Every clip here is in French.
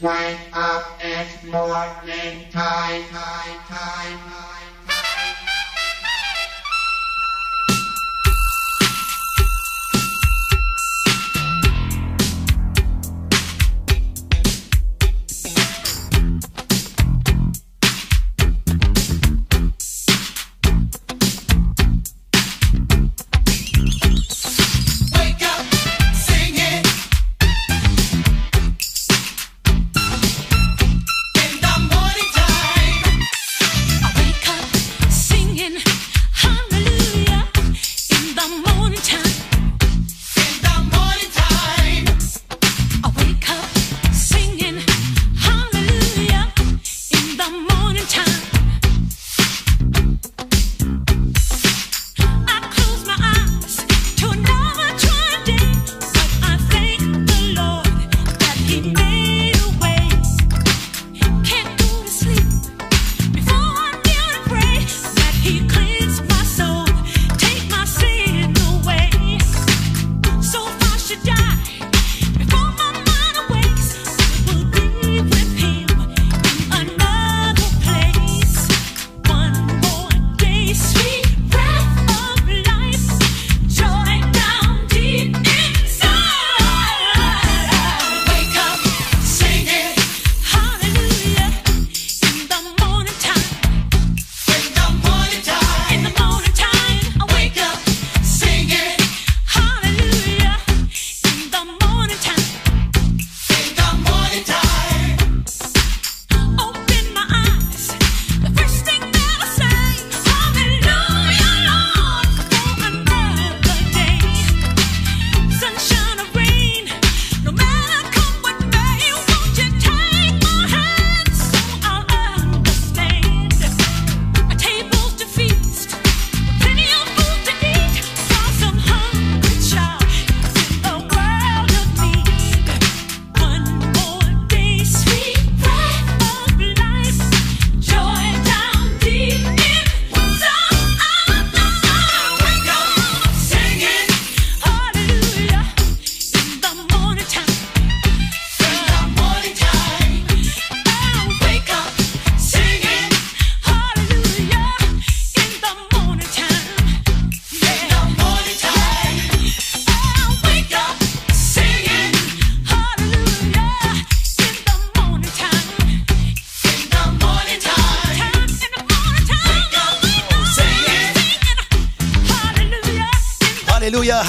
Wake up, it's morning time, time, time,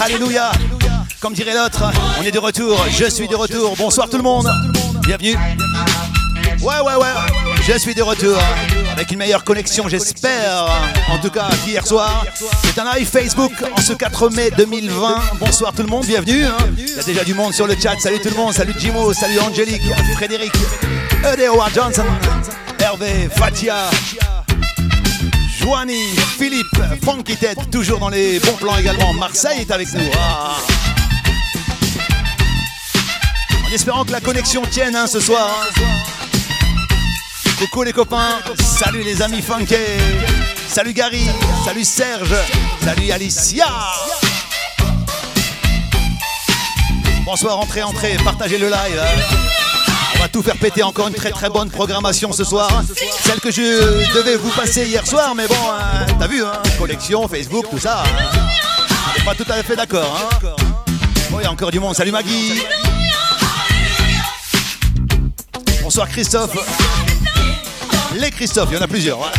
Alléluia. Comme dirait l'autre, on est de retour, je suis de retour. Bonsoir tout le monde. Bienvenue. Ouais, ouais, ouais. Je suis de retour avec une meilleure connexion, j'espère. En tout cas, qu'hier soir, c'est un live Facebook en ce 4 mai 2020. Bonsoir tout le monde, bienvenue. hein. Il y a déjà du monde sur le chat. Salut tout le monde, salut Jimo, salut Angélique, Frédéric, Howard Johnson, Hervé, Fatia, Joanie, Philippe, Funky Ted, toujours dans les bons plans également. Marseille est avec nous. Ah. En espérant que la connexion tienne hein, ce soir. hein. Coucou les copains, salut les amis funky, salut Gary, salut Serge, salut Alicia. Bonsoir, entrez, entrez, partagez le live. hein. Va tout faire péter, encore une très très bonne programmation ce soir. Celle que je devais vous passer hier soir, mais bon, hein, t'as vu, hein, collection, Facebook, tout ça. hein. On n'est pas tout à fait d'accord. Hein. Oh, il y a encore du monde, salut Maggie. Bonsoir Christophe. Les Christophe, il y en a plusieurs. hein.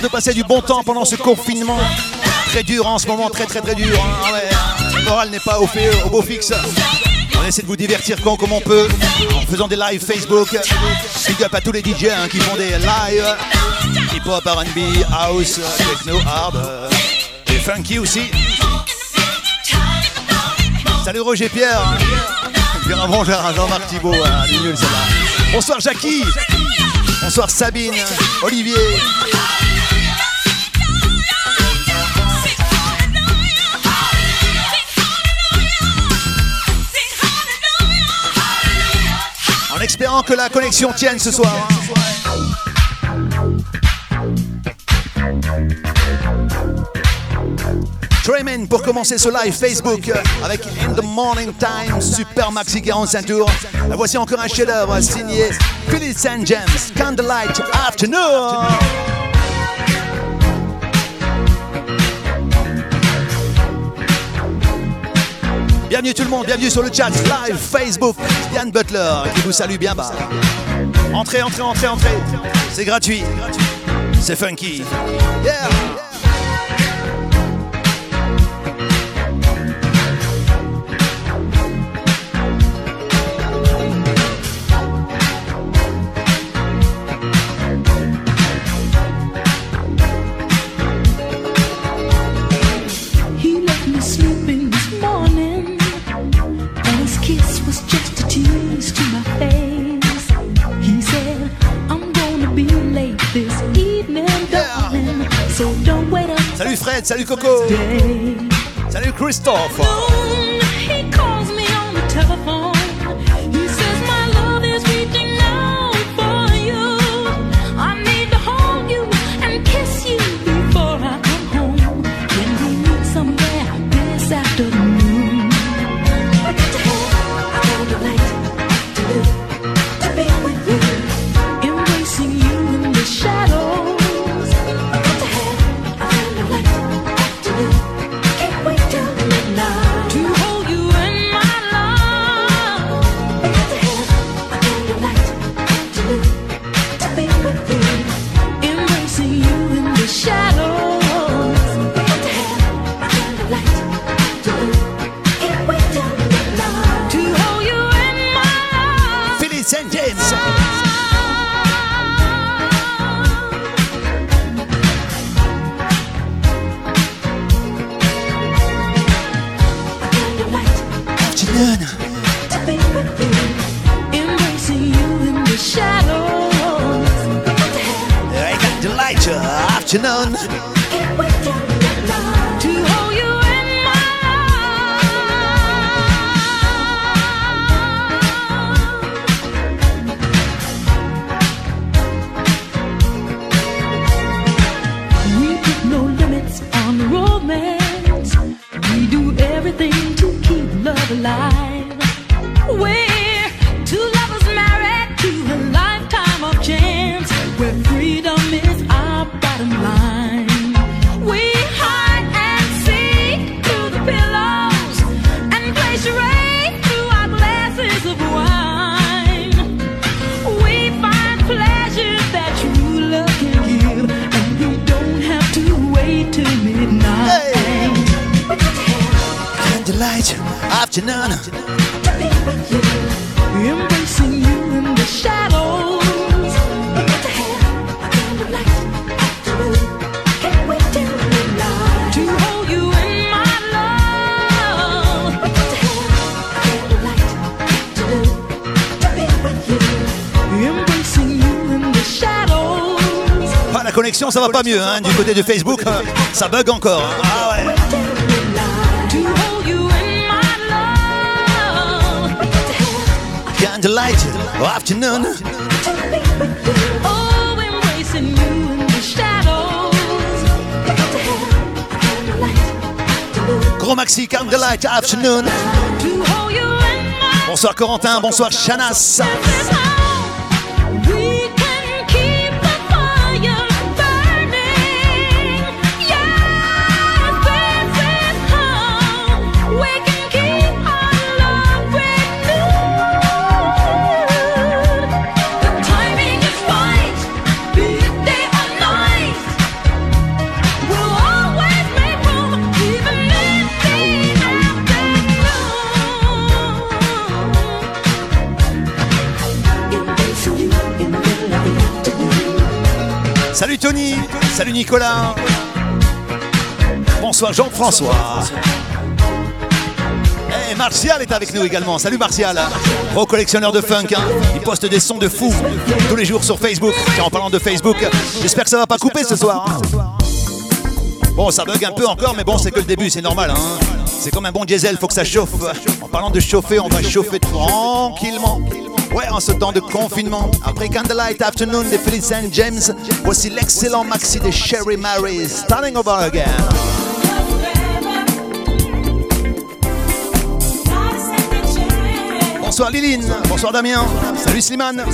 De passer du bon temps pendant ce confinement. Très dur en ce moment, très très très dur. hein. Ouais, hein. Le moral n'est pas au, fait, au beau fixe. On essaie de vous divertir quand comme on peut, en faisant des lives Facebook. Big up à tous les DJ hein, qui font des lives. Hip-hop, R&B, house, techno, hard. euh, et funky aussi. Salut Roger Pierre. hein. Bien avant Jean-Marc Thibault. hein. Bonsoir Jackie. Bonsoir Sabine, Olivier. Espérant que la connexion tienne ce soir. hein. Trayman pour commencer ce live Facebook euh, avec In the Morning Time, super maxi 45 tours. Voici encore un chef-d'œuvre signé Philip St. James, Candlelight Afternoon. Bienvenue tout le monde, bienvenue sur le chat live Facebook. Yann Butler qui vous salue bien bas. Entrez, entrez, entrez, entrez. C'est gratuit. C'est funky. Yeah. Salut Coco, salut Christophe. Candlelight. Afternoon. Embracing you in the shadows. To hold you in my love. Embracing you in the shadows. Ah, la connexion, ça va pas mieux hein, du côté de Facebook. euh, Ça bug encore. hein. Ah ouais. Candlelight. Afternoon. Oh, embracing you in the shadows. Gros maxi. Afternoon. You in my Bonsoir Corentin. Bonsoir Shanas. Salut Tony. Salut Nicolas. Bonsoir Jean-François. Eh, Martial est avec nous également. Salut Martial. Gros collectionneur de funk. hein. Il poste des sons de fou tous les jours sur Facebook. En parlant de Facebook, j'espère que ça va pas couper ce soir. hein. Bon, ça bug un peu encore, mais bon, c'est que le début, c'est normal. hein. C'est comme un bon diesel, faut que ça chauffe. En parlant de chauffer, on va chauffer tranquillement. Ouais, en ce temps de confinement, après Candlelight Afternoon de Philip St. James, voici l'excellent maxi de Sherry Mary, Starting Over Again. Bonsoir Liline, bonsoir Damien, salut Slimane.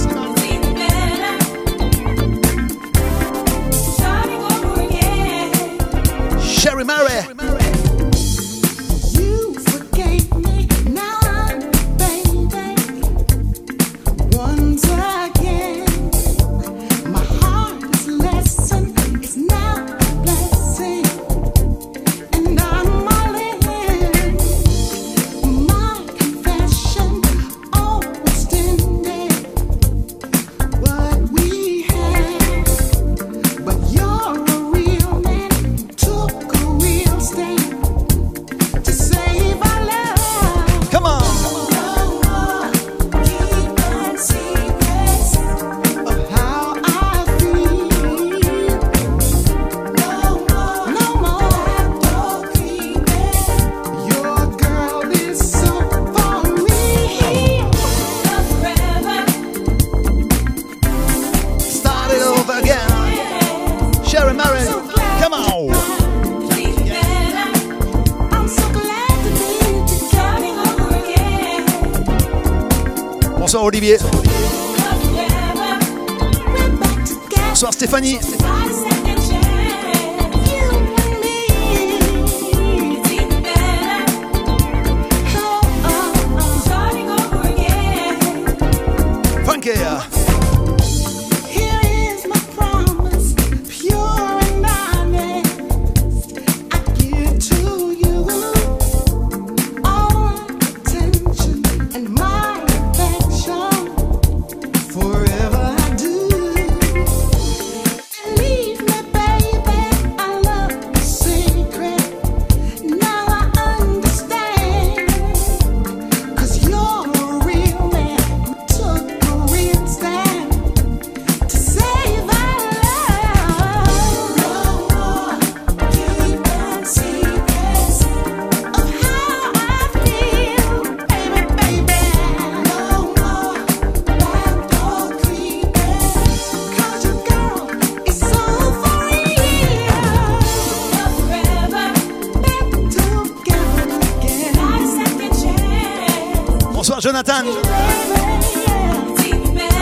Together. Bonsoir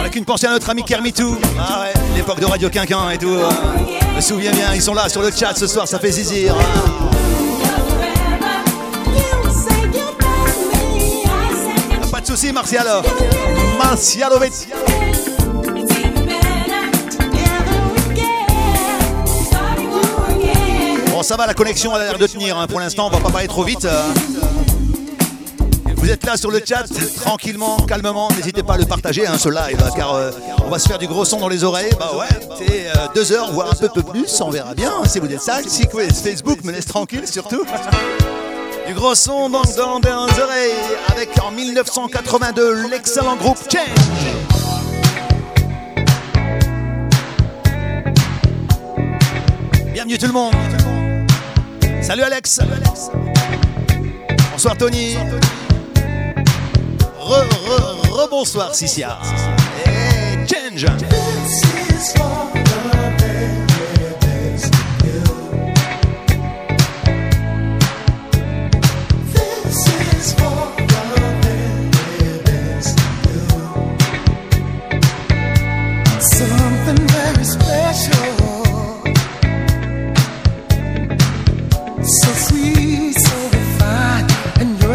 Avec une pensée à notre ami Kermitou. Ah l'époque de Radio Quinquin et tout. Je me souviens bien, ils sont là sur le chat ce soir, ça fait zizir. Pas de soucis, Martial. Martialovic. Bon, ça va, la connexion a l'air de tenir. hein. Pour l'instant, on va pas parler trop vite. euh. Vous êtes là sur le chat, tranquillement, calmement. N'hésitez pas à le partager, hein, ce live, car euh, on va se faire du gros son dans les oreilles. Bah ouais, c'est euh, deux heures, voire un peu, plus. On verra bien si vous êtes sage. Si Facebook me laisse tranquille, surtout. Du gros son donc dans, dans les oreilles, avec en 1982 l'excellent groupe Change. Bienvenue tout le monde. Salut Alex. Bonsoir Tony. Re, re, re bonsoir Cicia. Et change.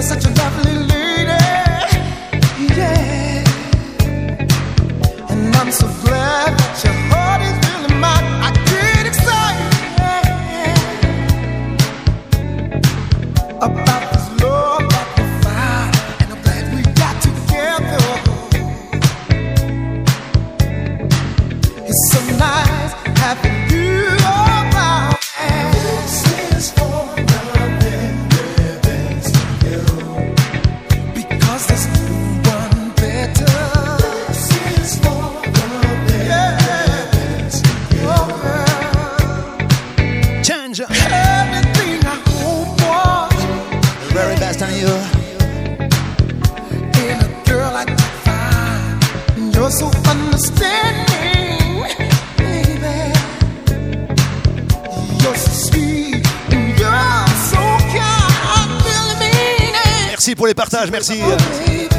Such a it. Merci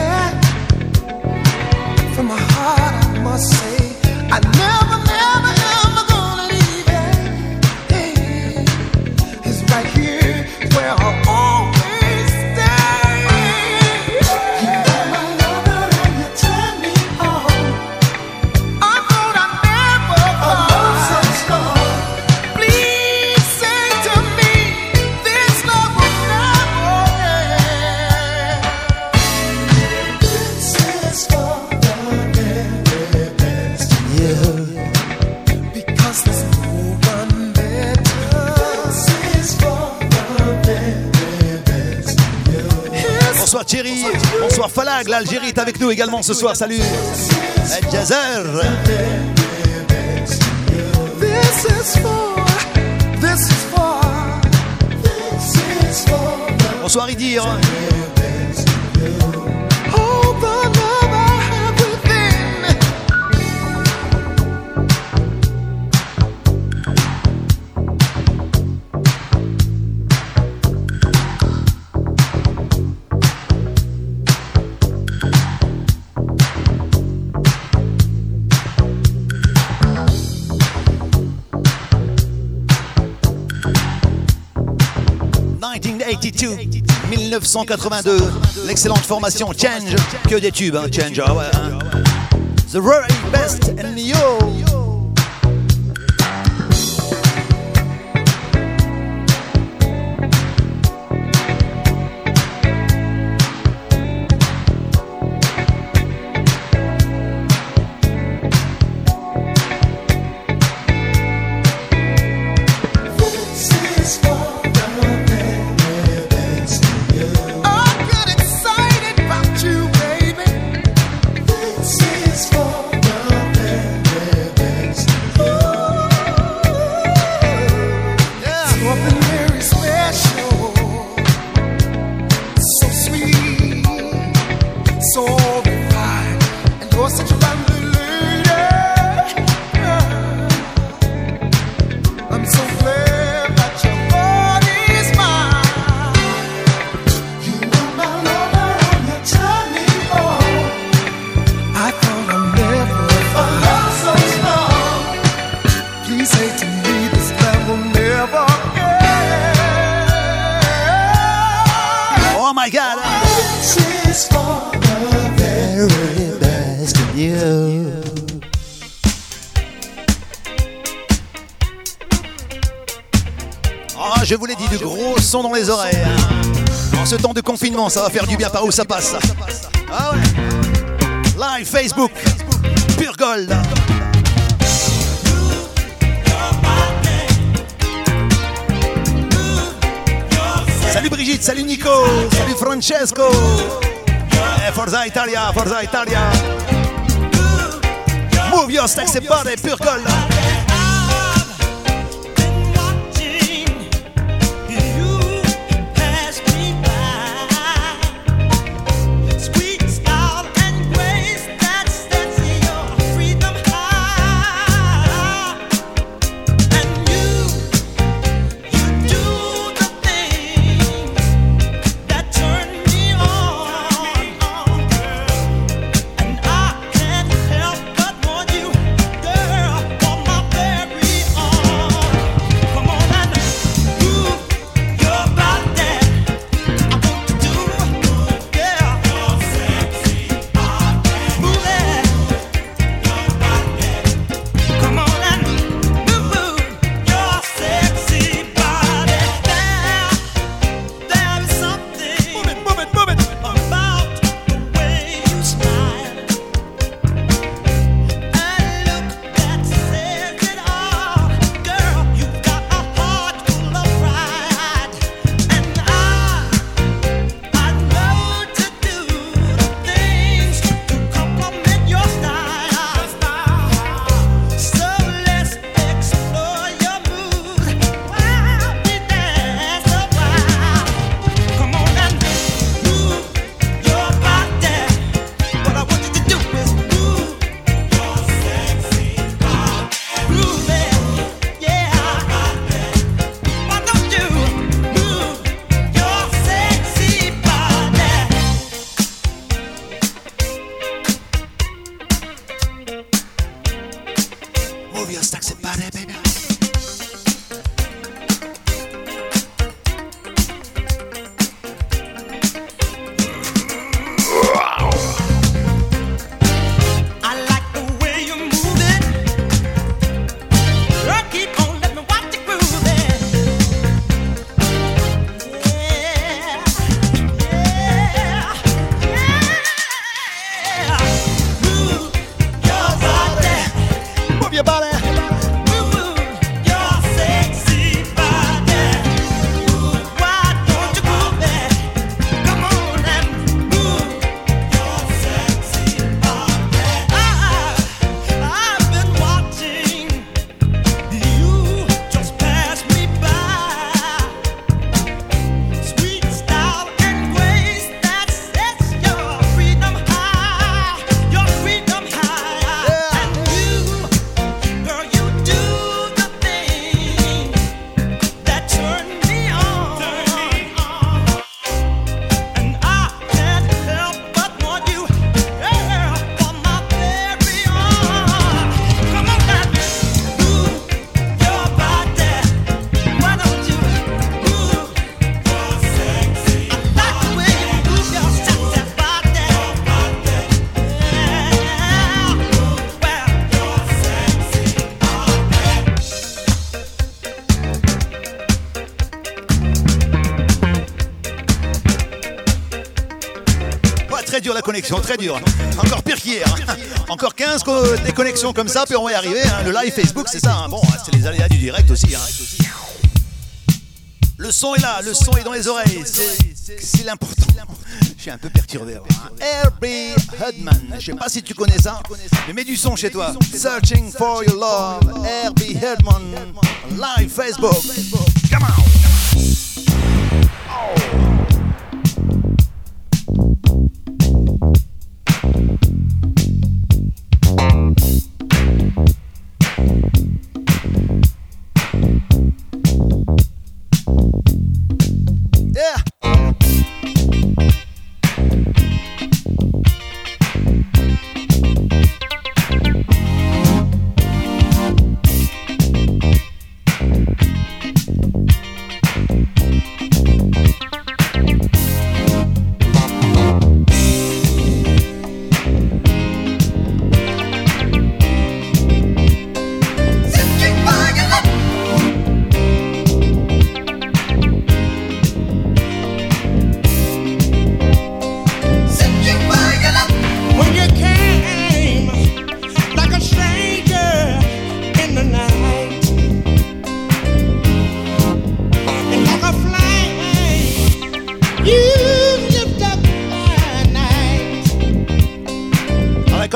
Bonsoir Thierry. Bonsoir Falag. L'Algérie est avec nous également ce soir. Salut. Bonsoir Idir. 1982, 1982, l'excellente formation Change, que des tubes, hein, Change, ah ouais, hein. The Very Best and Yo. dans les oreilles. En ce temps de confinement, ça va faire du bien par où ça passe. Ah Live Facebook, pur gold. Salut Brigitte, salut Nico, salut Francesco. Eh, Forza Italia, Forza Italia. Move your sexy body, pure gold. Très dur. Encore pire qu'hier. Encore 15 co- déconnexions comme ça, puis on va y arriver. hein. Le live Facebook, c'est ça. hein. Bon, c'est les aléas du direct aussi. hein. Le son est là, le son est dans les oreilles. C'est l'important. Je suis un peu perturbé. hein. Herbie Hudman. Je sais pas si tu connais ça, mais mets du son chez toi. Searching for your love. Herbie Hudman. Live Facebook.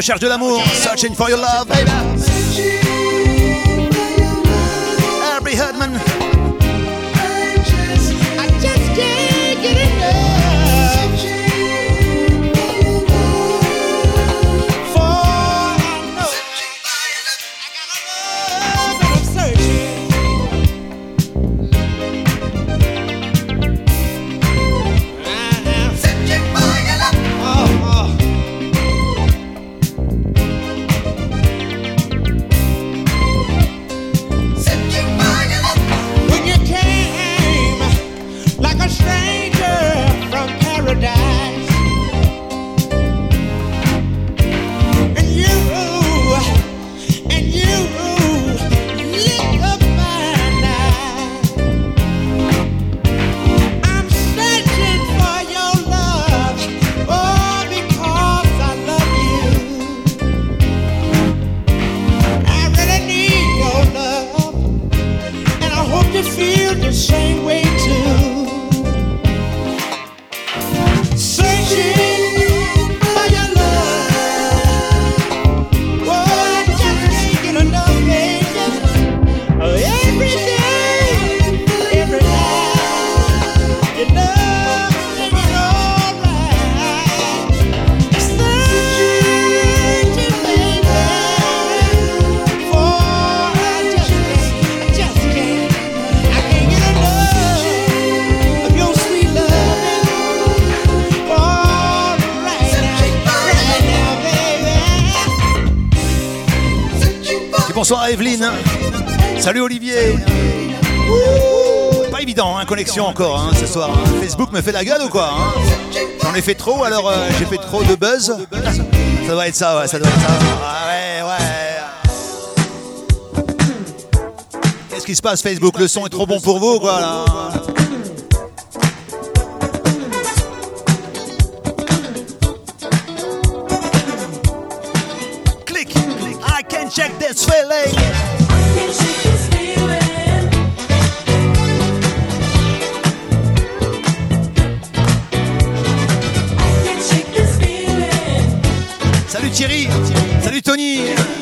recherche de l'amour. Searching for your love, baby. Encore hein, ce soir. hein. Facebook me fait la gueule ou quoi hein J'en ai fait trop, alors euh, j'ai fait trop de buzz. Ça doit être ça, ouais, ça doit être ça. Ah ouais, ouais. Qu'est-ce qui se passe Facebook? Le son est trop bon pour vous ou quoi là Click, I can check this feeling.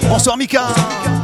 Bonsoir Mika.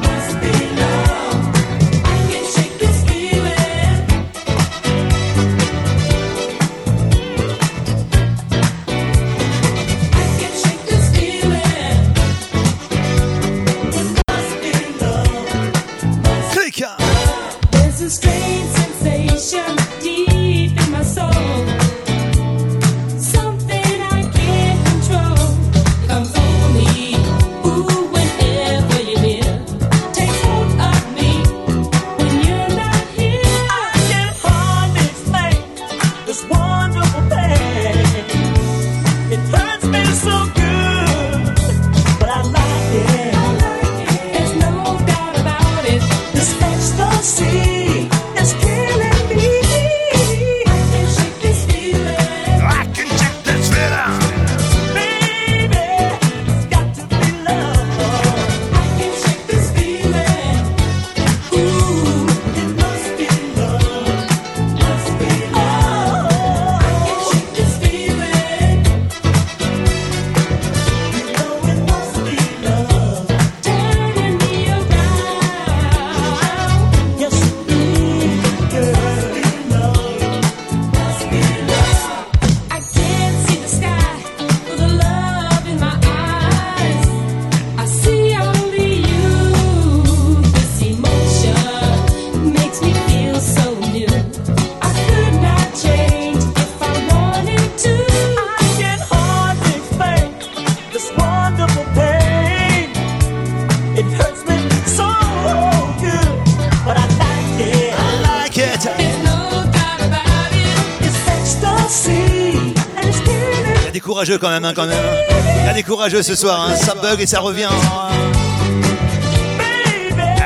Quand même, hein, quand même. Il y a des courageux ce soir, hein. ça bug et ça revient.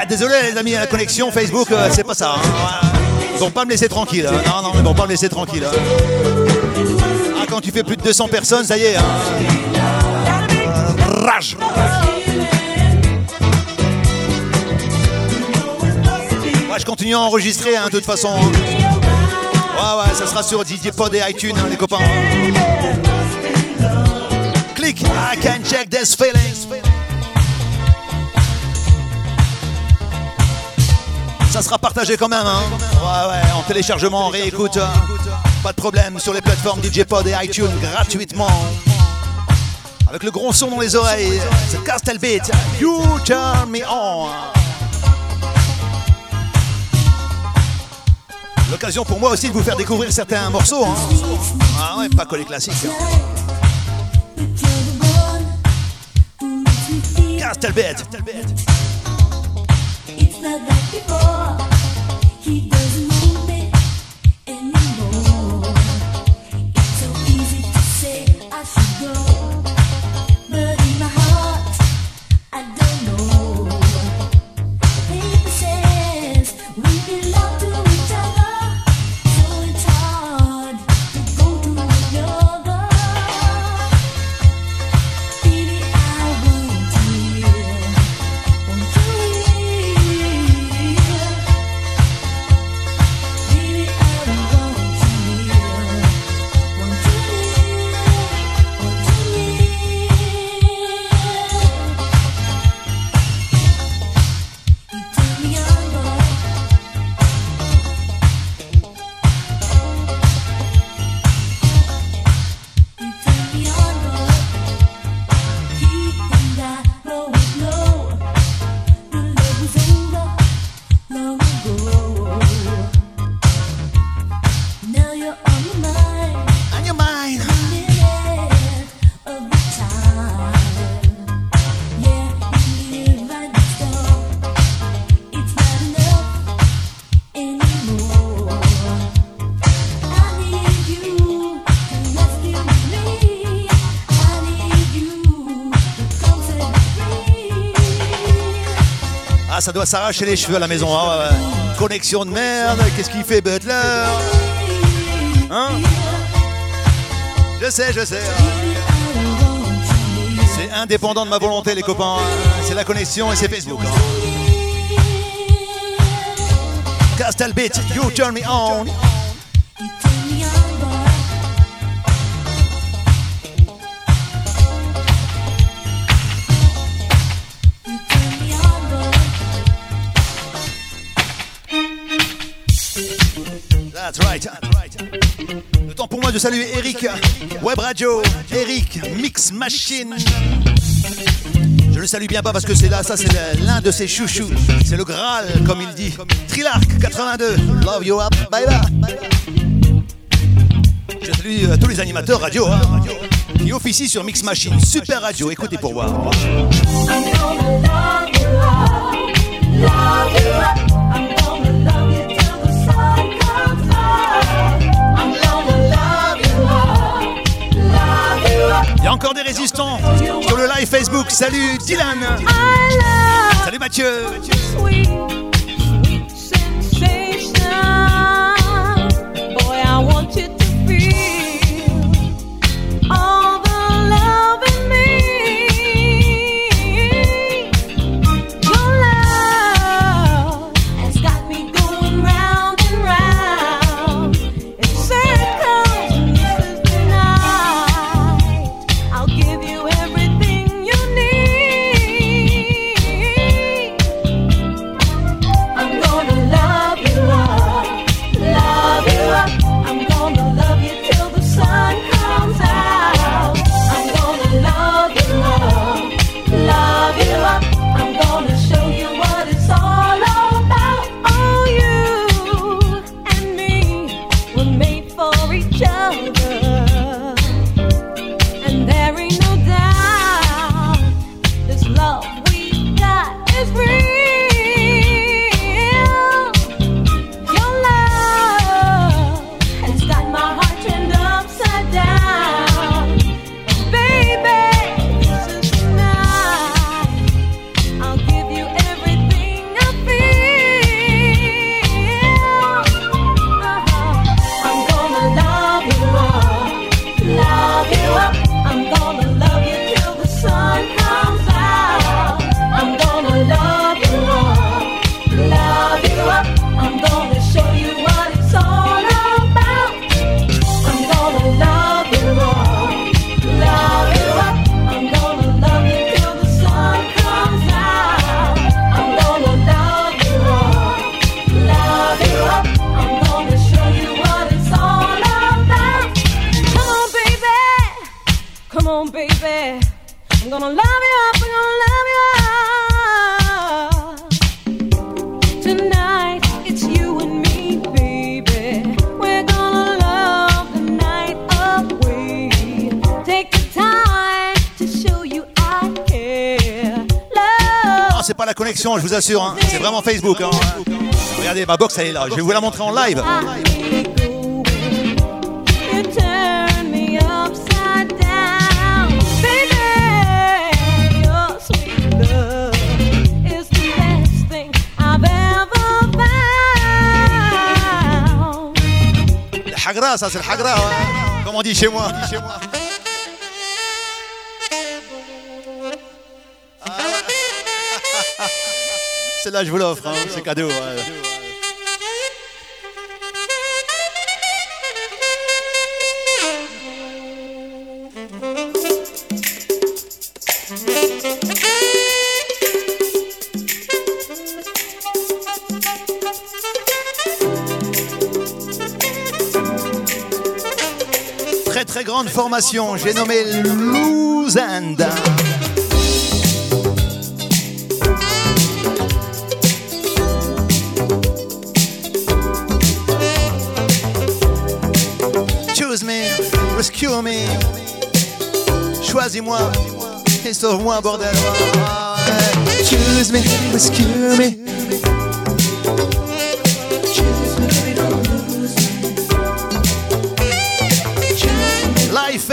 Ah, désolé les amis, la connexion Facebook, euh, c'est pas ça. hein. Ils vont pas me laisser tranquille. hein. Non, non, ils vont pas me laisser tranquille. hein. Ah, quand tu fais plus de 200 personnes, ça y est. hein. Rage. Je continue à enregistrer, hein, de toute façon. hein. Ouais, ouais, ça sera sur DJ Pod et iTunes, hein, les copains. I can check this feeling. Ça sera partagé quand même, hein. Ouais, ouais, en téléchargement, en réécoute. hein. Pas de problème sur les plateformes DJ Pod et iTunes gratuitement. Avec le gros son dans les oreilles, c'est Castle Beat. You turn me on. L'occasion pour moi aussi de vous faire découvrir certains morceaux. hein. Ah ouais, pas que les classiques. hein. Castle Beat. It's not like before. He ça doit s'arracher les cheveux à la maison. Ouais. Connexion de merde. Qu'est-ce qu'il fait, Butler Hein Je sais, je sais. C'est indépendant de ma volonté, les copains. C'est la connexion et c'est Facebook. Castle Beat, you turn me on. Le temps pour moi de saluer Eric, Web Radio, Eric, Mix Machine. Je le salue bien pas parce que c'est là, ça c'est l'un de ses chouchous. C'est le Graal, comme il dit. Trilark 82, Love You Up, bye bye. Je salue euh, tous les animateurs radio hein, qui officient sur Mix Machine. Super radio, écoutez pour voir. Love you up, sur le live Facebook. Salut Dylan. Salut Mathieu. C'est pas la connexion je vous assure hein. c'est vraiment facebook hein. regardez ma box elle est là. Je vais vous la montrer en live. الحقراء اساس الحقراء comme on dit chez moi. Ah. Celle-là je vous l'offre hein, c'est cadeau. grande formation, j'ai nommé Louzand. Choose me, rescue me, choisis-moi et sauve-moi, bordel. Choose me, rescue me.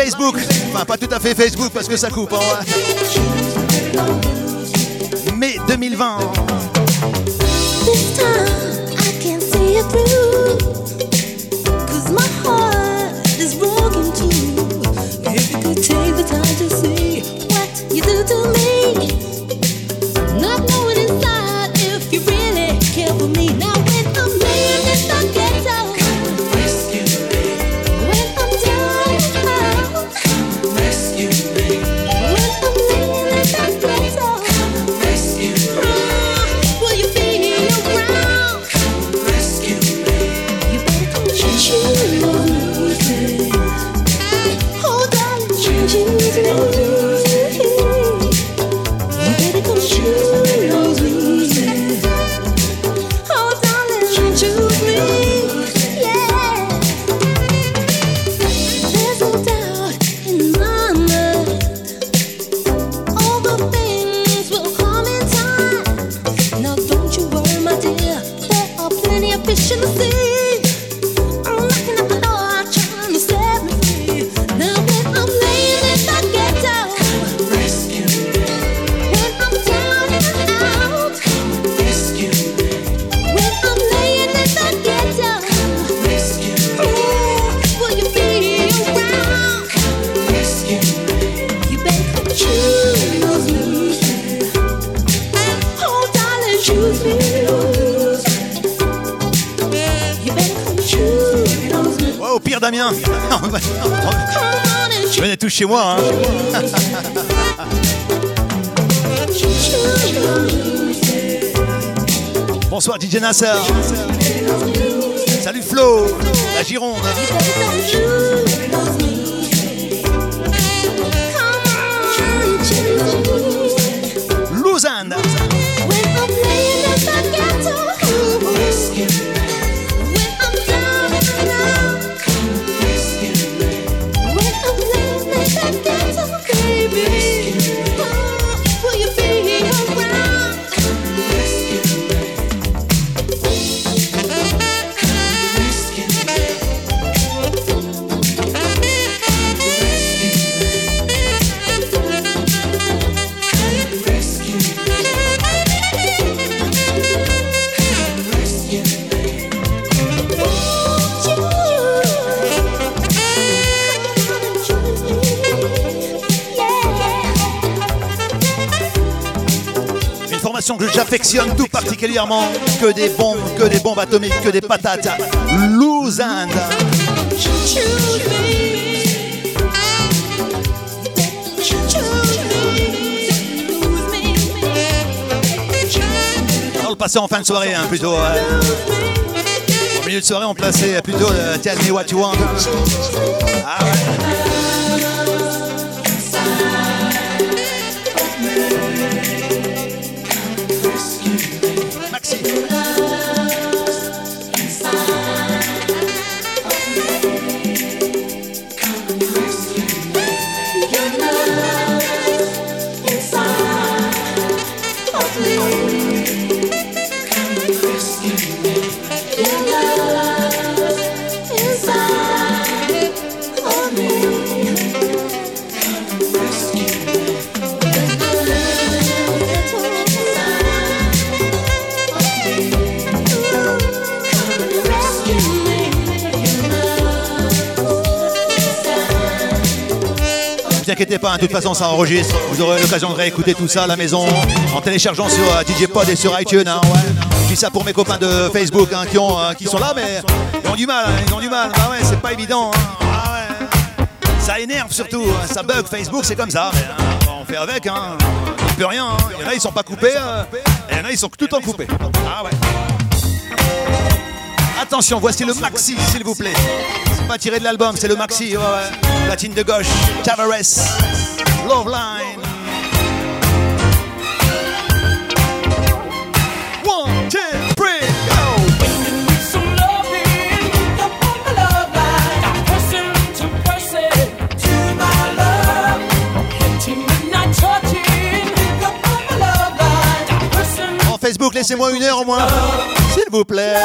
Facebook. Enfin, pas tout à fait Facebook parce que ça coupe. Hein. Mai 2020. chez moi. Hein. Bonsoir DJ Nasser. Salut Flo, la Gironde. Lausanne. tout particulièrement. Que des bombes, que des bombes atomiques, que des patates. Lousand. On le passait en fin de soirée, hein, plutôt. Au milieu de soirée, on plaçait plutôt le Tell Me What You Want. Ah ouais. De toute façon ça enregistre. Vous aurez l'occasion de réécouter tout ça à la maison en téléchargeant sur euh, DJ Pod et sur iTunes. hein. Je dis ça pour mes copains de Facebook hein, qui, ont, euh, qui sont là, mais ils ont du mal. hein, ils ont du mal. Bah ouais, c'est pas évident. hein. Ah. Ça énerve surtout. hein, Ça bug. Facebook, c'est comme ça. Hein, on fait avec. Hein. On peut rien. hein. Il y en a, ils sont pas coupés. euh, il y en a, ils sont tout en coupés. Ah ouais. Attention, voici le maxi, s'il vous plaît. C'est pas tiré de l'album, c'est le maxi. Ouais, ouais. Platine de gauche, Tavares, Love Line. One, two, three, go! En Facebook, laissez-moi une heure au moins, s'il vous plaît.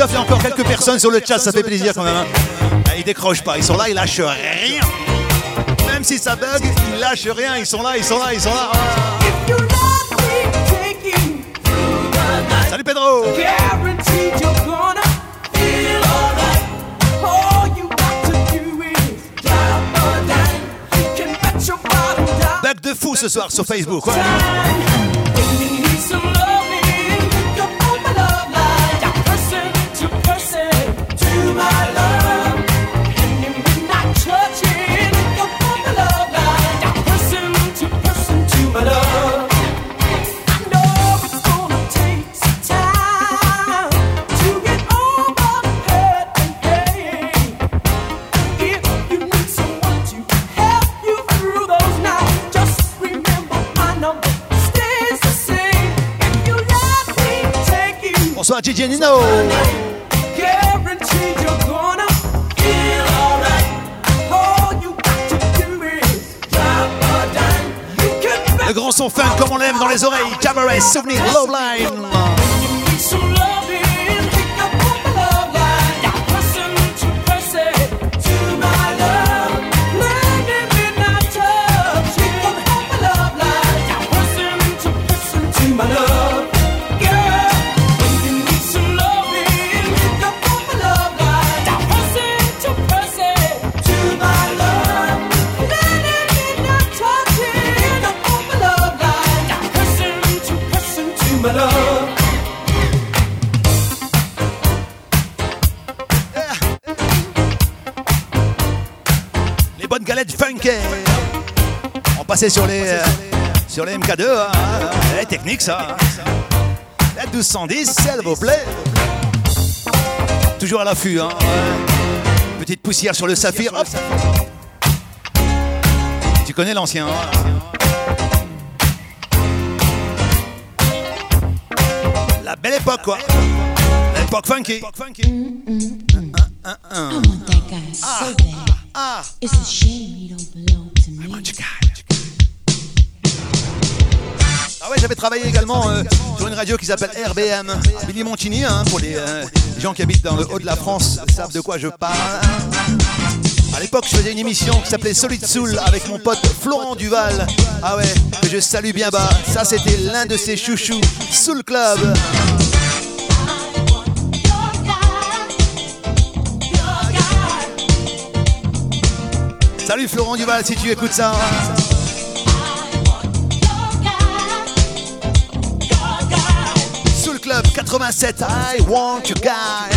Christophe. Il y a encore quelques personnes sur le chat, ça fait plaisir quand même. hein. Ah, Ils décrochent pas, ils sont là, ils lâchent rien. Même si ça bug, ils lâchent rien, ils sont là, ils sont là, ils sont là. Salut Pedro. Bug de fou ce soir sur Facebook. ouais. Oreilles. Tavares, souvenir, Love repasser sur les, euh, sur les MK2. Hein, technique, ça. La 1210, s'il vous plaît. Toujours à l'affût. Hein. Petite poussière sur le saphir. Hop. Tu connais l'ancien. Hein. La belle époque, quoi. L'époque funky. Ah. Ah, ah, ah. Ah ouais, j'avais travaillé également euh, sur une radio qui s'appelle RBM. Billy Montini, hein, pour euh, les, gens qui habitent dans le haut de la France, savent de quoi je parle. À l'époque, je faisais une émission qui s'appelait Solid Soul avec mon pote Florent Duval. Ah ouais, que je salue bien bas. Ça, c'était l'un de ses chouchous, Soul Club. Salut Florent Duval si tu écoutes ça. 87, I want you guy.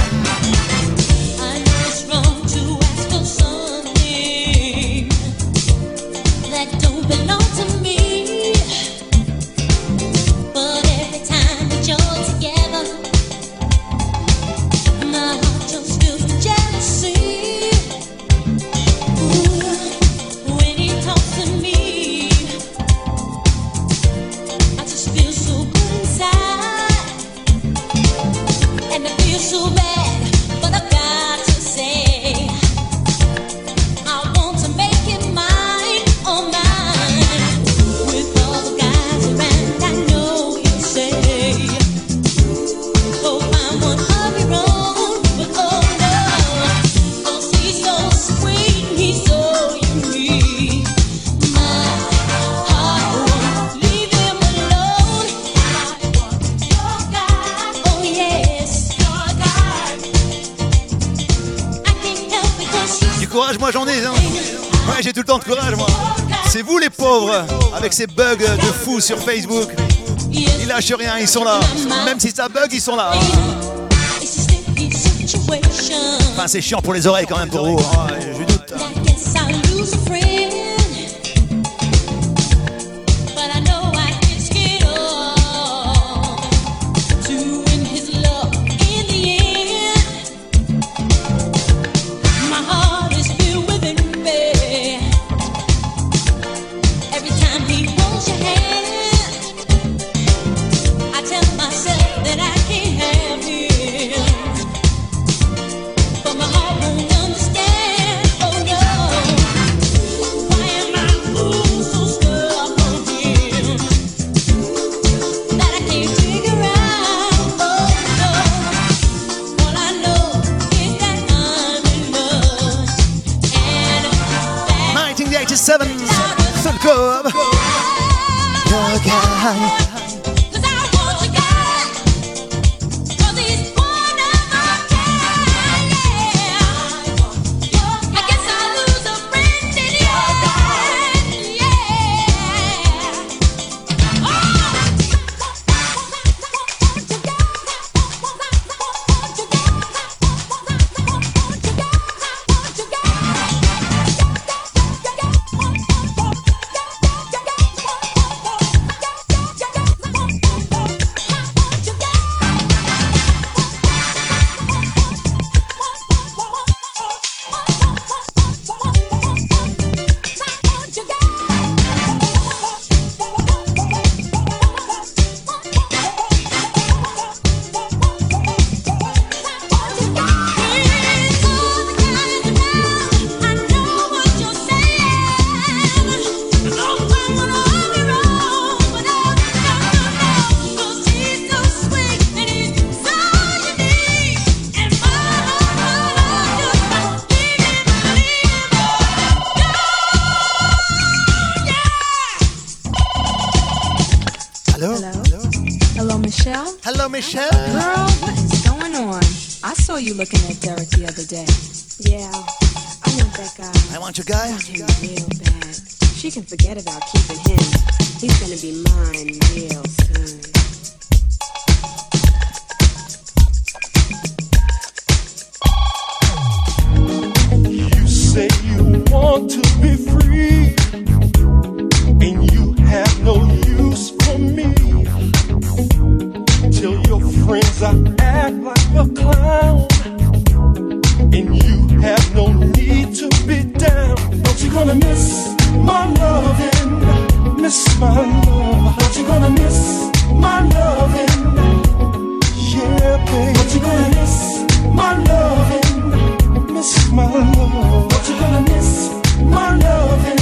C'est vous les pauvres, avec ces bugs de fous sur Facebook. Ils lâchent rien, ils sont là. Même si ça bug, ils sont là. Hein. Enfin, c'est chiant pour les oreilles quand même pour vous. Hein. miss my love? What you gonna miss my loving? Yeah, baby. What you gonna miss my loving? Miss my love. What you gonna miss my loving?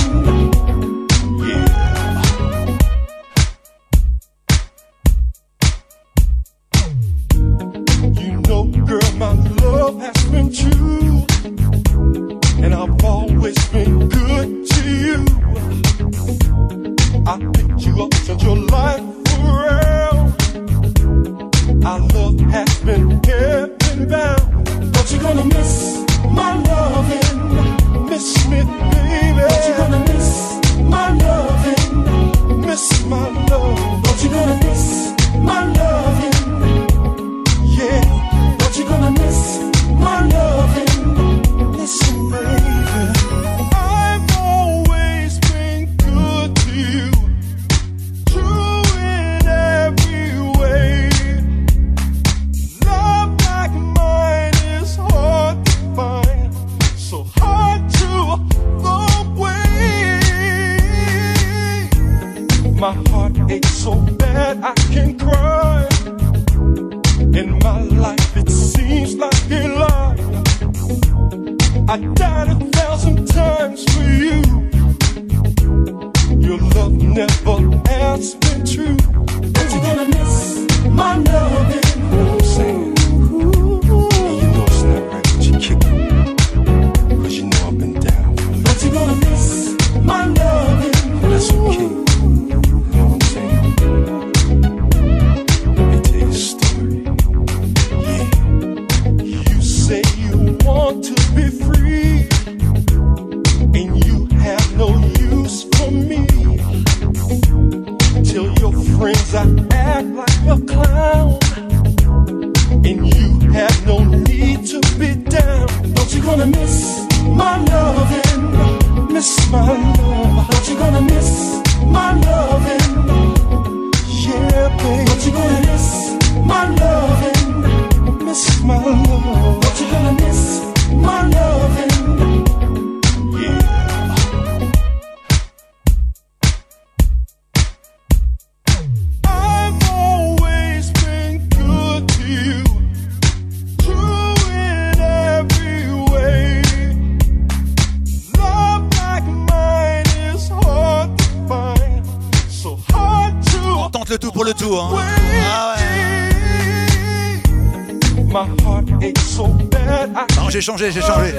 j'ai changé, j'ai changé.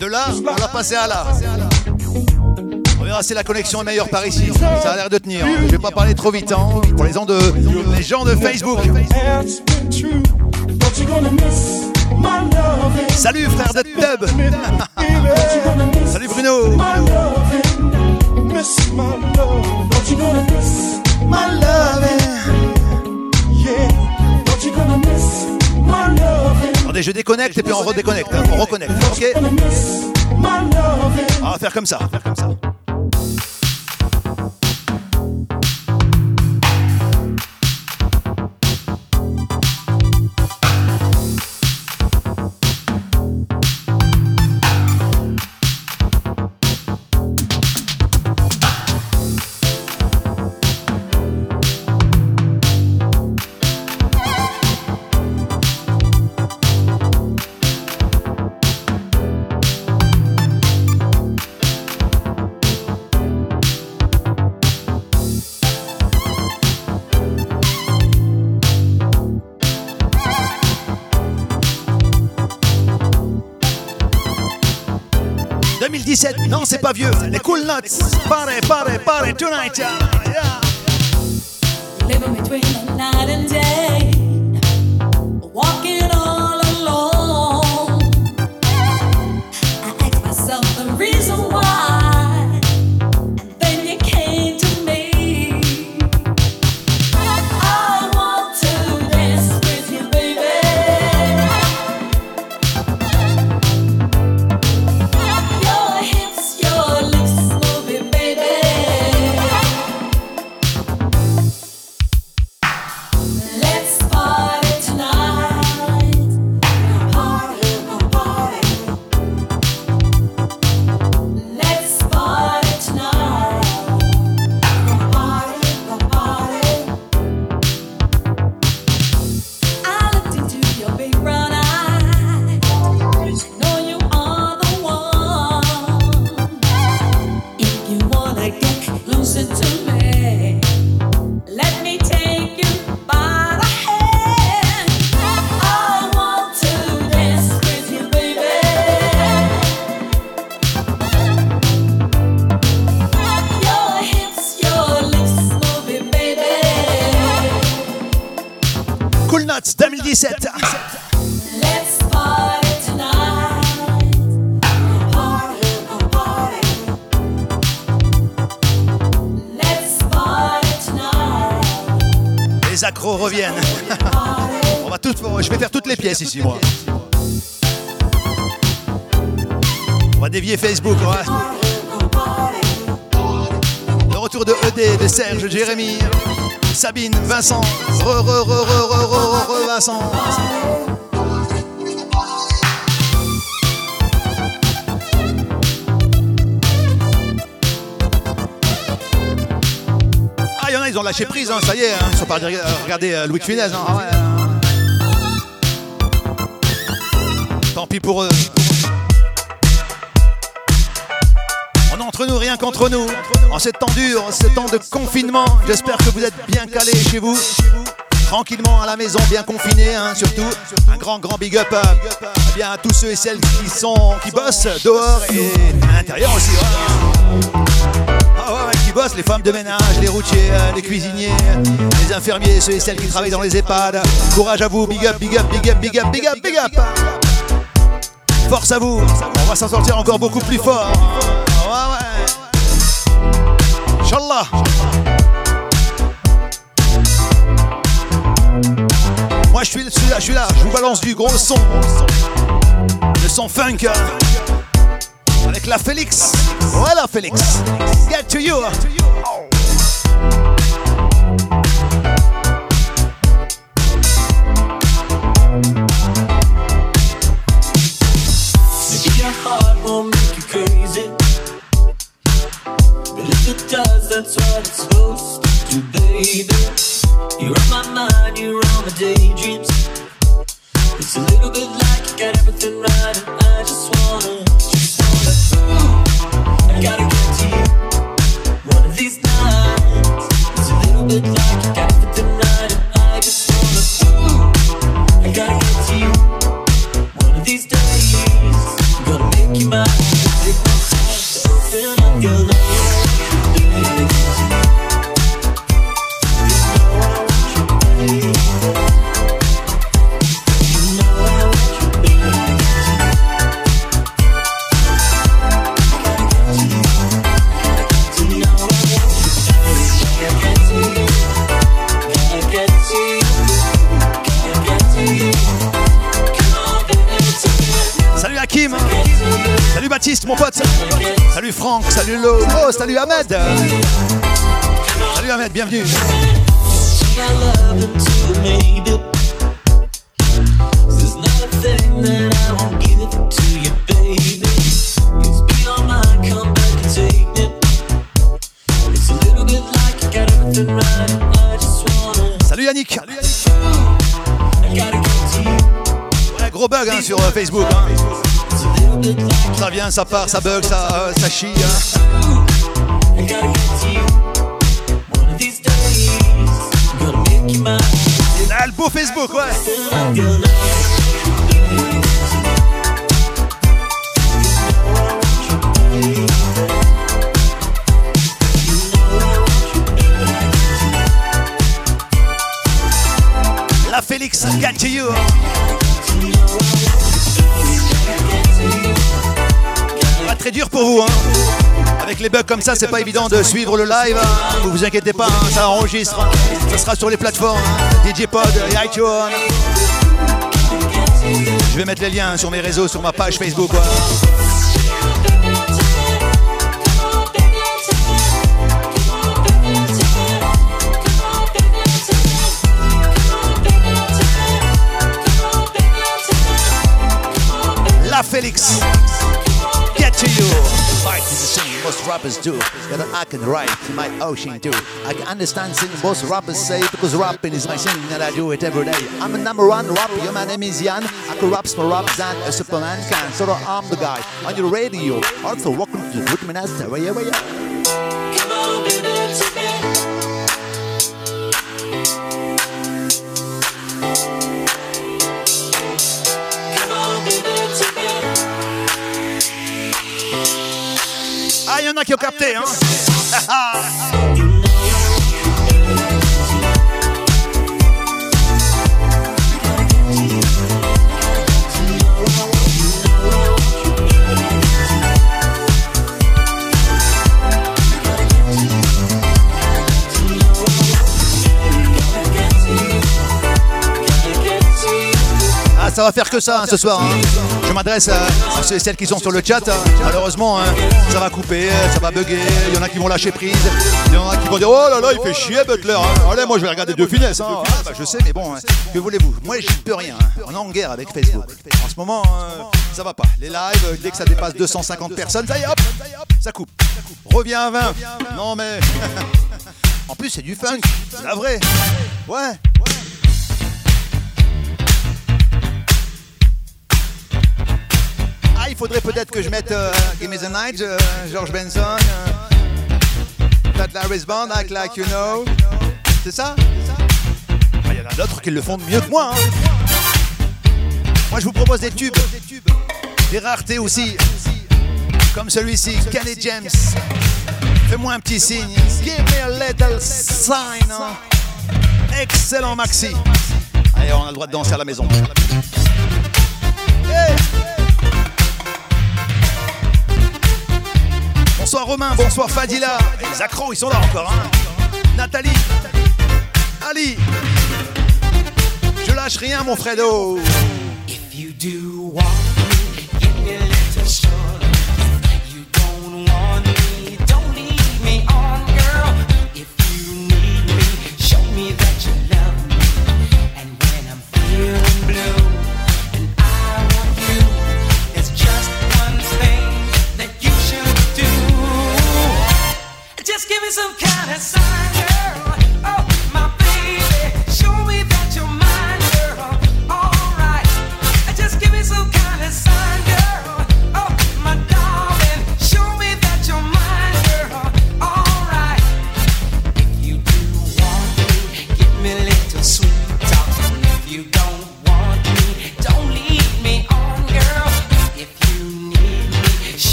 De là, on va passer à là. On verra si la connexion est meilleure par ici. Ça a l'air de tenir. Je vais pas parler trop vite hein, pour les gens de, les gens de Facebook. Salut frère de Tub. Salut Bruno. Attendez, je déconnecte et puis on redéconnecte. Hein. On reconnecte. Ok On va faire comme ça. On va faire comme ça. Non, c'est pas vieux. Les cool nuts. Party, party, party tonight. Yeah. yeah. Living between the night and day. Ici, moi. On va dévier Facebook. Le retour de ED, de Serge, Jérémy, Sabine, Vincent. Re, re, re, re, re, re, re, Vincent. Ah, il y en a, ils ont lâché prise, hein, ça y est, hein, ils sont pas regarder euh, Louis de Funès. hein, ah pour eux. On entre nous, rien qu'entre nous. En ces temps durs, en ces temps de confinement, j'espère que vous êtes bien calés chez vous. Tranquillement à la maison, bien confinés, hein, surtout. Un grand, grand big up euh, eh bien, à tous ceux et celles qui sont, qui bossent dehors et à l'intérieur aussi. Ah ouais, ouais, qui bossent, les femmes de ménage, les routiers, euh, les cuisiniers, les infirmiers, ceux et celles qui travaillent dans les EHPAD. Courage à vous, big up, big up, big up, big up, big up, big up. Force à vous, on va s'en sortir encore beaucoup plus fort. Ouais, ouais. Inch'Allah. Moi je suis, là, je suis là, je vous balance du gros son. Le son funk. Avec la Félix. Voilà Félix. Get to you. Maybe that's what it's supposed to, baby. You're on my mind, you're on my daydreams. It's a little bit like you got everything right, and I just wanna, just wanna. Ooh, I gotta get to you one of these nights. It's a little bit like Salut Yannick. You. Ouais, gros bug hein, sur euh, Facebook. hein. Ça vient, ça part, ça bug, ça, euh, ça chie. hein. Les bugs comme ça, c'est pas évident de suivre le live. Vous vous inquiétez pas, hein, ça enregistre. Ça sera sur les plateformes. DJ Pod et iTunes. Je vais mettre les liens sur mes réseaux, sur ma page Facebook. ouais. Rappers do. That I can write my ocean too. I can understand things most rappers say because rapping is my thing and I do it every day. I'm a number one rapper. My name is Jan. I can rap more raps than a Superman can. So I'm the guy on your radio. Also, welcome to the Good Minister. Yeah, yeah, il y en a qui ont capté. Hein. Ah, ça va faire que ça hein, ce soir. Hein. Je m'adresse à, celles qui sont sur le chat. Malheureusement, hein, ça va couper, ça va bugger. Il y en a qui vont lâcher prise. Il y en a qui vont dire Oh là là, il fait chier Butler. hein. Allez, moi je vais regarder deux finesses. hein. Ah, bah, je sais, mais bon, que voulez-vous? Moi, j'y peux rien. On est en guerre avec Facebook. En ce moment, euh, ça va pas. Les lives, dès que ça dépasse 250 personnes, ça y hop, ça coupe. Reviens à 20. Non, mais. En plus, c'est du funk. C'est la vraie. Ouais. Ah, il faudrait peut-être que je mette euh, Give Me the Night, euh, George Benson. Euh, That Larry's Band, Act Like You Know. C'est ça? Ah, Il y en a d'autres qui le font mieux que moi. hein. Moi, je vous propose des tubes. Des raretés aussi. Comme celui-ci, Kenny James. Fais-moi un petit signe. Give me a little sign. hein. Excellent maxi. Allez, on a le droit de danser à la maison. Hey Bonsoir Romain, bonsoir Fadila. Les accros, ils sont là encore. Hein. Nathalie, Ali. Je lâche rien, mon Fredo.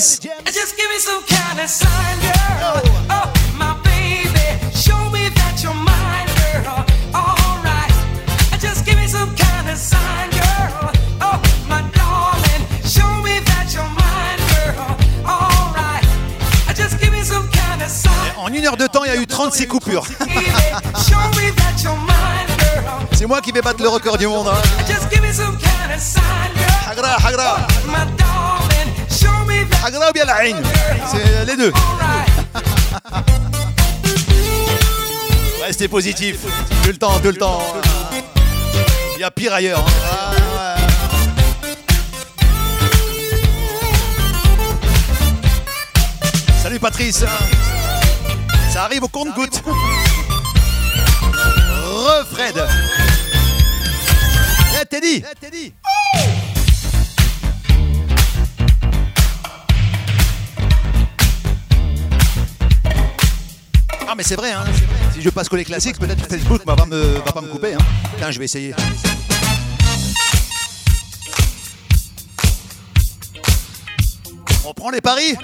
Get it, James. Just give me some kind of sign, girl. Oh, my baby, show me that you're mine, girl. Alright, just give me some kind of sign, girl. Oh, my darling, show me that you're mine, girl. Alright, just give me some kind of sign. En une heure de temps, il y a eu 36 coupures. C'est moi qui vais battre le record du monde. hein. Hagra ou bien la haine C'est les deux. Restez positif. Tout le temps, tout le temps. Il y a pire ailleurs. hein. Ah, ouais. Salut Patrice. Ça arrive au compte-goutte. Refred. Eh Teddy. Ah mais c'est vrai, hein. si je passe que les classiques, peut-être Facebook va pas me, va pas me couper. Hein. Tiens, je vais essayer. On prend les paris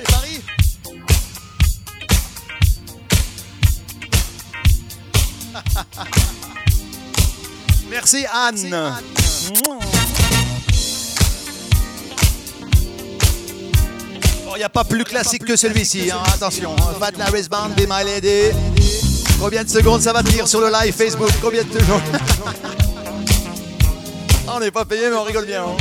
Merci Anne. Il n'y a pas plus classique que celui-ci, hein, attention. Fat Larry's Band, Be My Lady. Combien de secondes ça va tenir sur le live Facebook? Combien de Ah, On n'est pas payé, mais on rigole bien. hein.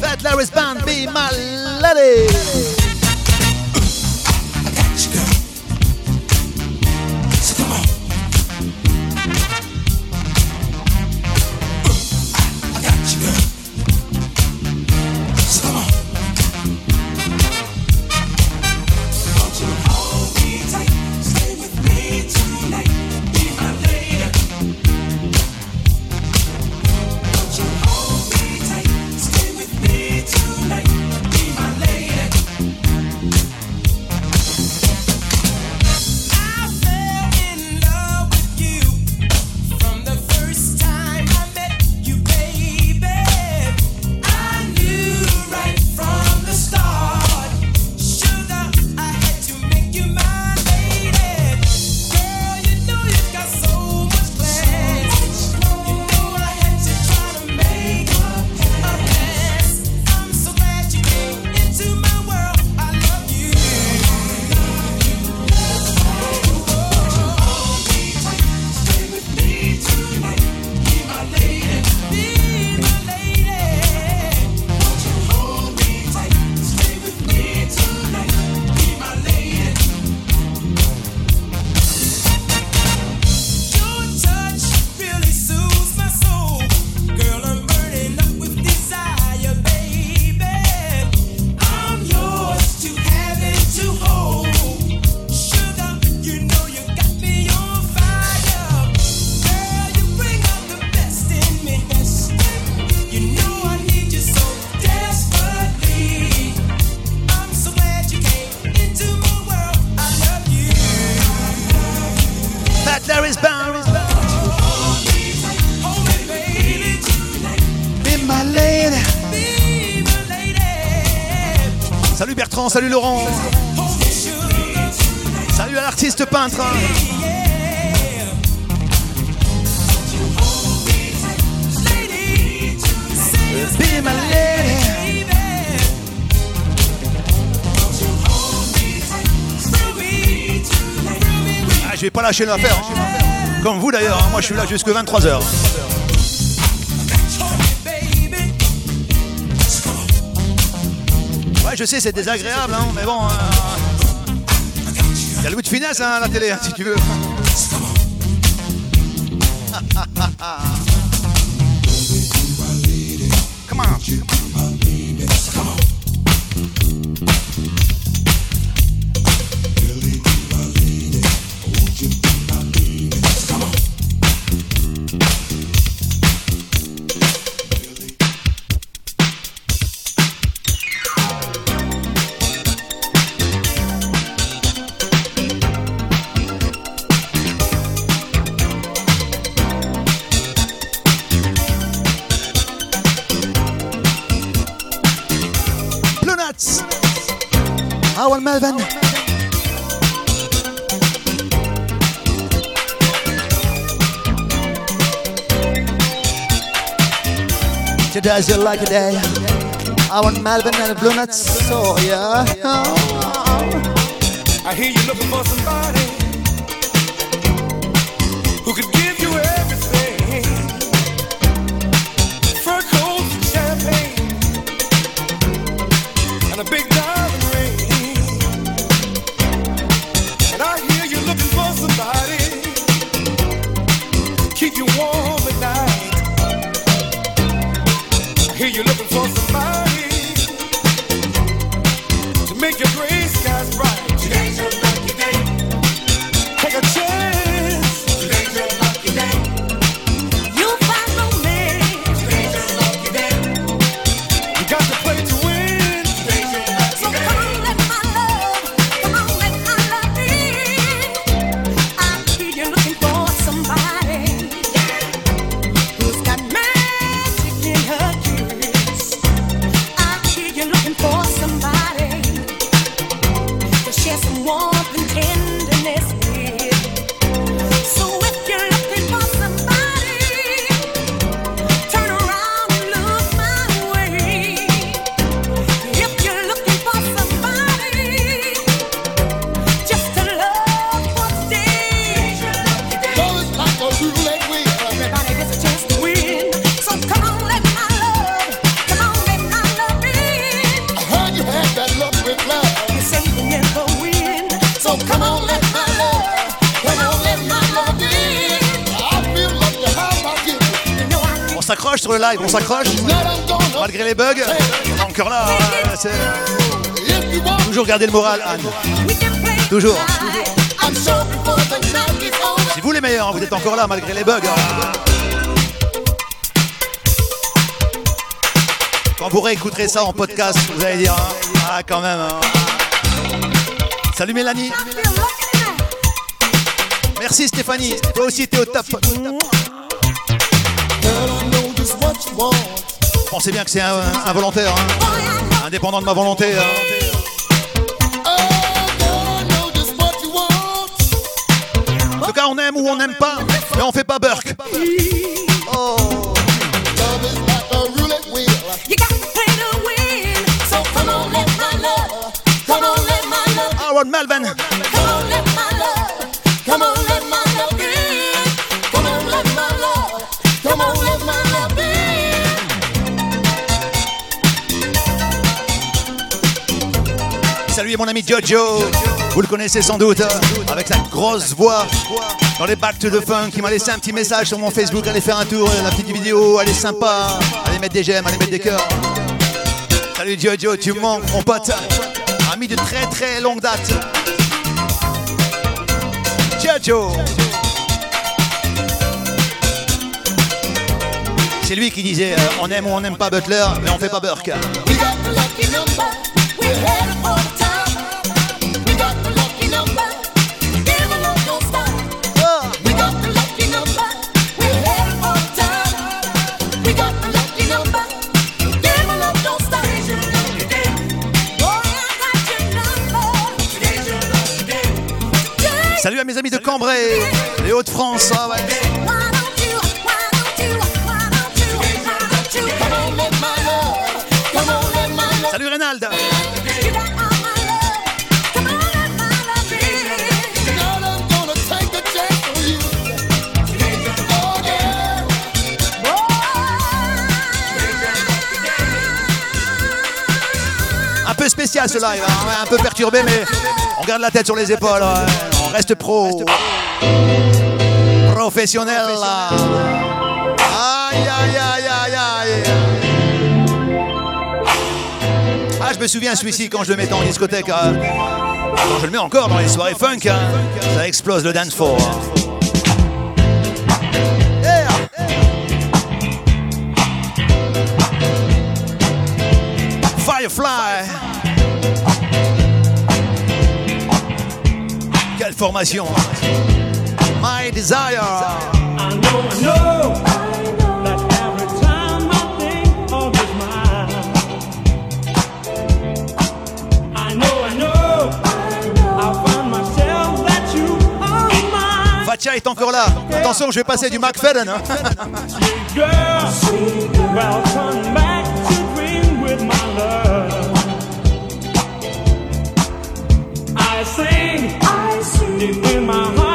Fat Larry's Band, Be My Lady. Salut Laurent. Salut à l'artiste peintre. Ah, je vais pas lâcher l'affaire. hein. Comme vous d'ailleurs, hein. moi je suis là jusque 23h. Je sais, c'est désagréable, hein, mais bon. Il y a le bout de finesse hein, à la télé, hein, si tu veux. Howard Melvin. Today's your lucky day. Howard Melvin and Blue Nuts. So yeah. I hear you looking for somebody who could give garder le moral, Anne. Toujours. C'est vous les meilleurs, hein, vous êtes encore là malgré les bugs. hein. Quand vous réécouterez ça en podcast, vous allez dire hein, Ah, quand même. hein. Salut Mélanie. Merci Stéphanie. Toi aussi, t'es au top. Pensez bien que c'est un- know indépendant de ma volonté. On n'aime pas, mais on fait pas Burke. Oh. you got to play to win. So come on, let my love, come on, let my love, Howard Melvin. Salut mon ami Jojo. Vous le connaissez sans doute, avec sa grosse voix dans les Back to the Funk. Il m'a laissé un petit message sur mon Facebook. Allez faire un tour, la petite vidéo, elle est sympa. Allez mettre des j'aime, allez mettre des cœurs. Salut Jojo, tu manques, mon pote. Ami de très très longue date. Jojo. C'est lui qui disait euh, on aime ou on n'aime pas Butler, mais on fait pas Burke. Hauts-de-France. ah ouais. Salut Reynald. Un peu spécial ce live, hein, un peu perturbé, mais on garde la tête sur les épaules. On reste pro. Professionnel. Aïe, aïe, aïe, aïe, aïe. Ah, je me souviens celui-ci quand je le mettais en discothèque. hein. Quand je le mets encore dans les soirées funk, hein, ça explose le dance floor. hein. Firefly. Quelle formation. My Desire. I know, I know. Fatia est encore là. Attention, je vais passer du McFadden. hein. I sing, I sing, deep in my heart,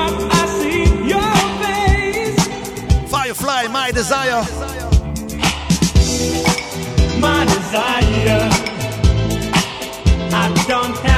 My Desire. my desire. I don't have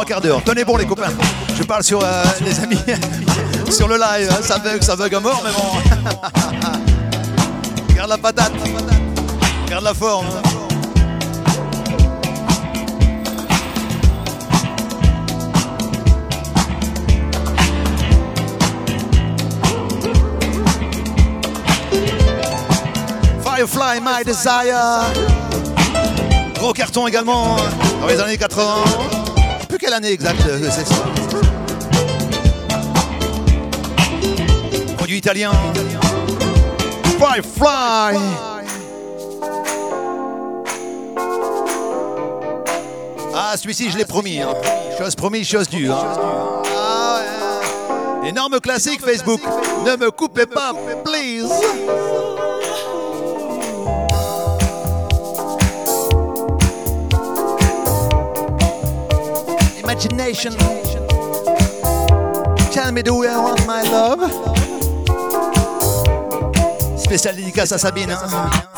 trois quarts d'heure. Tenez bon, les copains. Je parle sur euh, les amis, sur le live. hein. Ça bug, ça bug à mort, mais bon. Garde la patate. Garde la forme. Firefly, My Desire. Gros carton également hein, dans les années 80. Quelle année exacte euh, Produit italien. Firefly. Ah, celui-ci, je l'ai promis. hein. Chose promise, chose due. hein. Ah. Énorme classique Facebook. Ne me coupez pas, please. Imagination. Tell me, do you want my love? Spécial dédicace à Sabine. hein.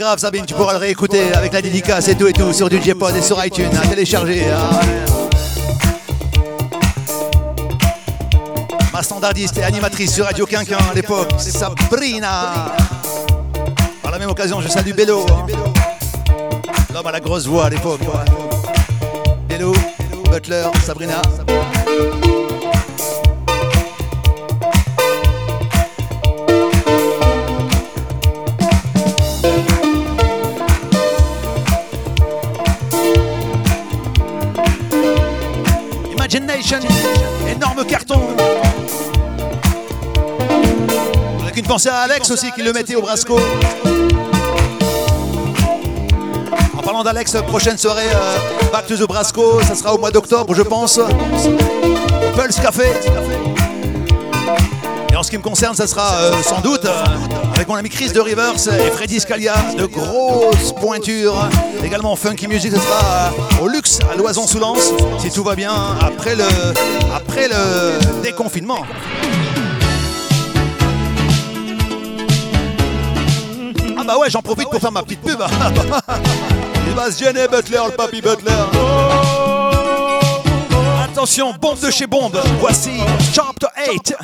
Grave Sabine, tu pourras le réécouter avec la dédicace et tout et tout sur du J-Pod et sur iTunes à télécharger. ah ouais. Ma standardiste et animatrice sur Radio Quinquin à l'époque, Sabrina. Par la même occasion, je salue Bello. hein. L'homme à la grosse voix à l'époque. Bello, Butler, Sabrina. Pensée à Alex aussi qui le mettait au Brasco. En parlant d'Alex, prochaine soirée euh, Back to the Brasco, ça sera au mois d'octobre je pense. Pulse Café. Et en ce qui me concerne, ça sera euh, sans doute euh, avec mon ami Chris de Rivers et Freddy Scalia, de grosses pointures. Également Funky Music, ce sera au luxe à Loison sous Lens, si tout va bien, après le, après le déconfinement. Bah ouais, j'en profite pour faire ma petite pub. Il va se gêner, Butler, le papy Butler. Attention, bombe de chez bombe. Voici Chapter 8.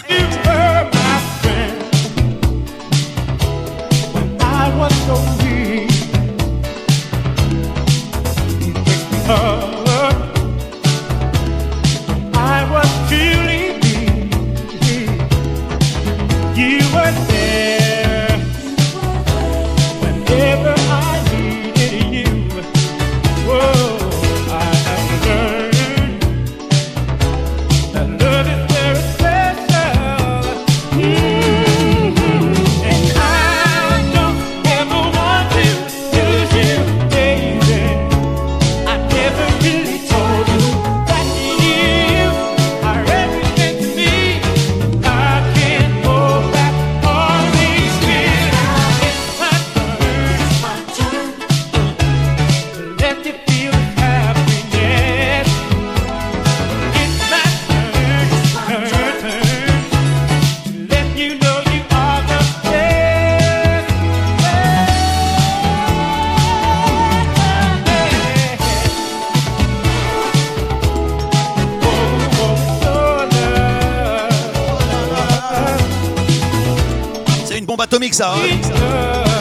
Ça. hein?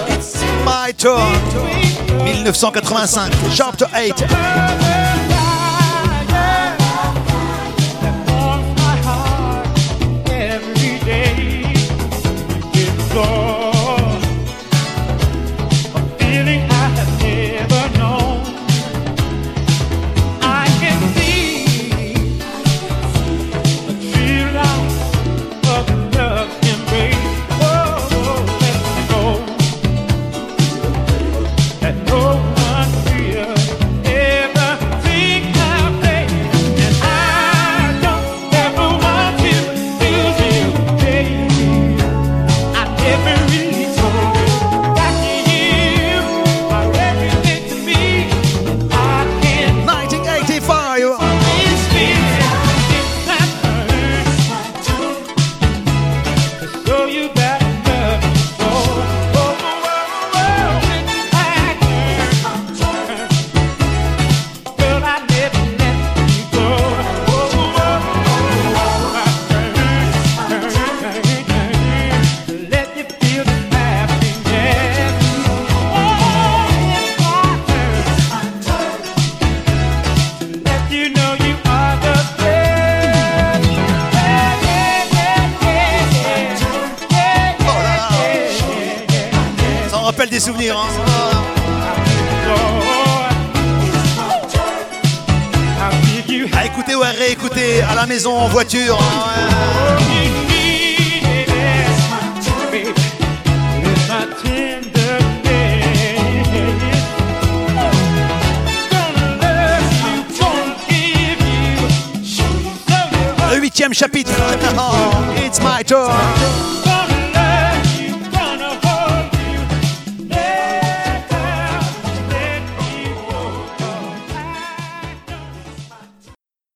It's my turn. 1985, Chapter 8.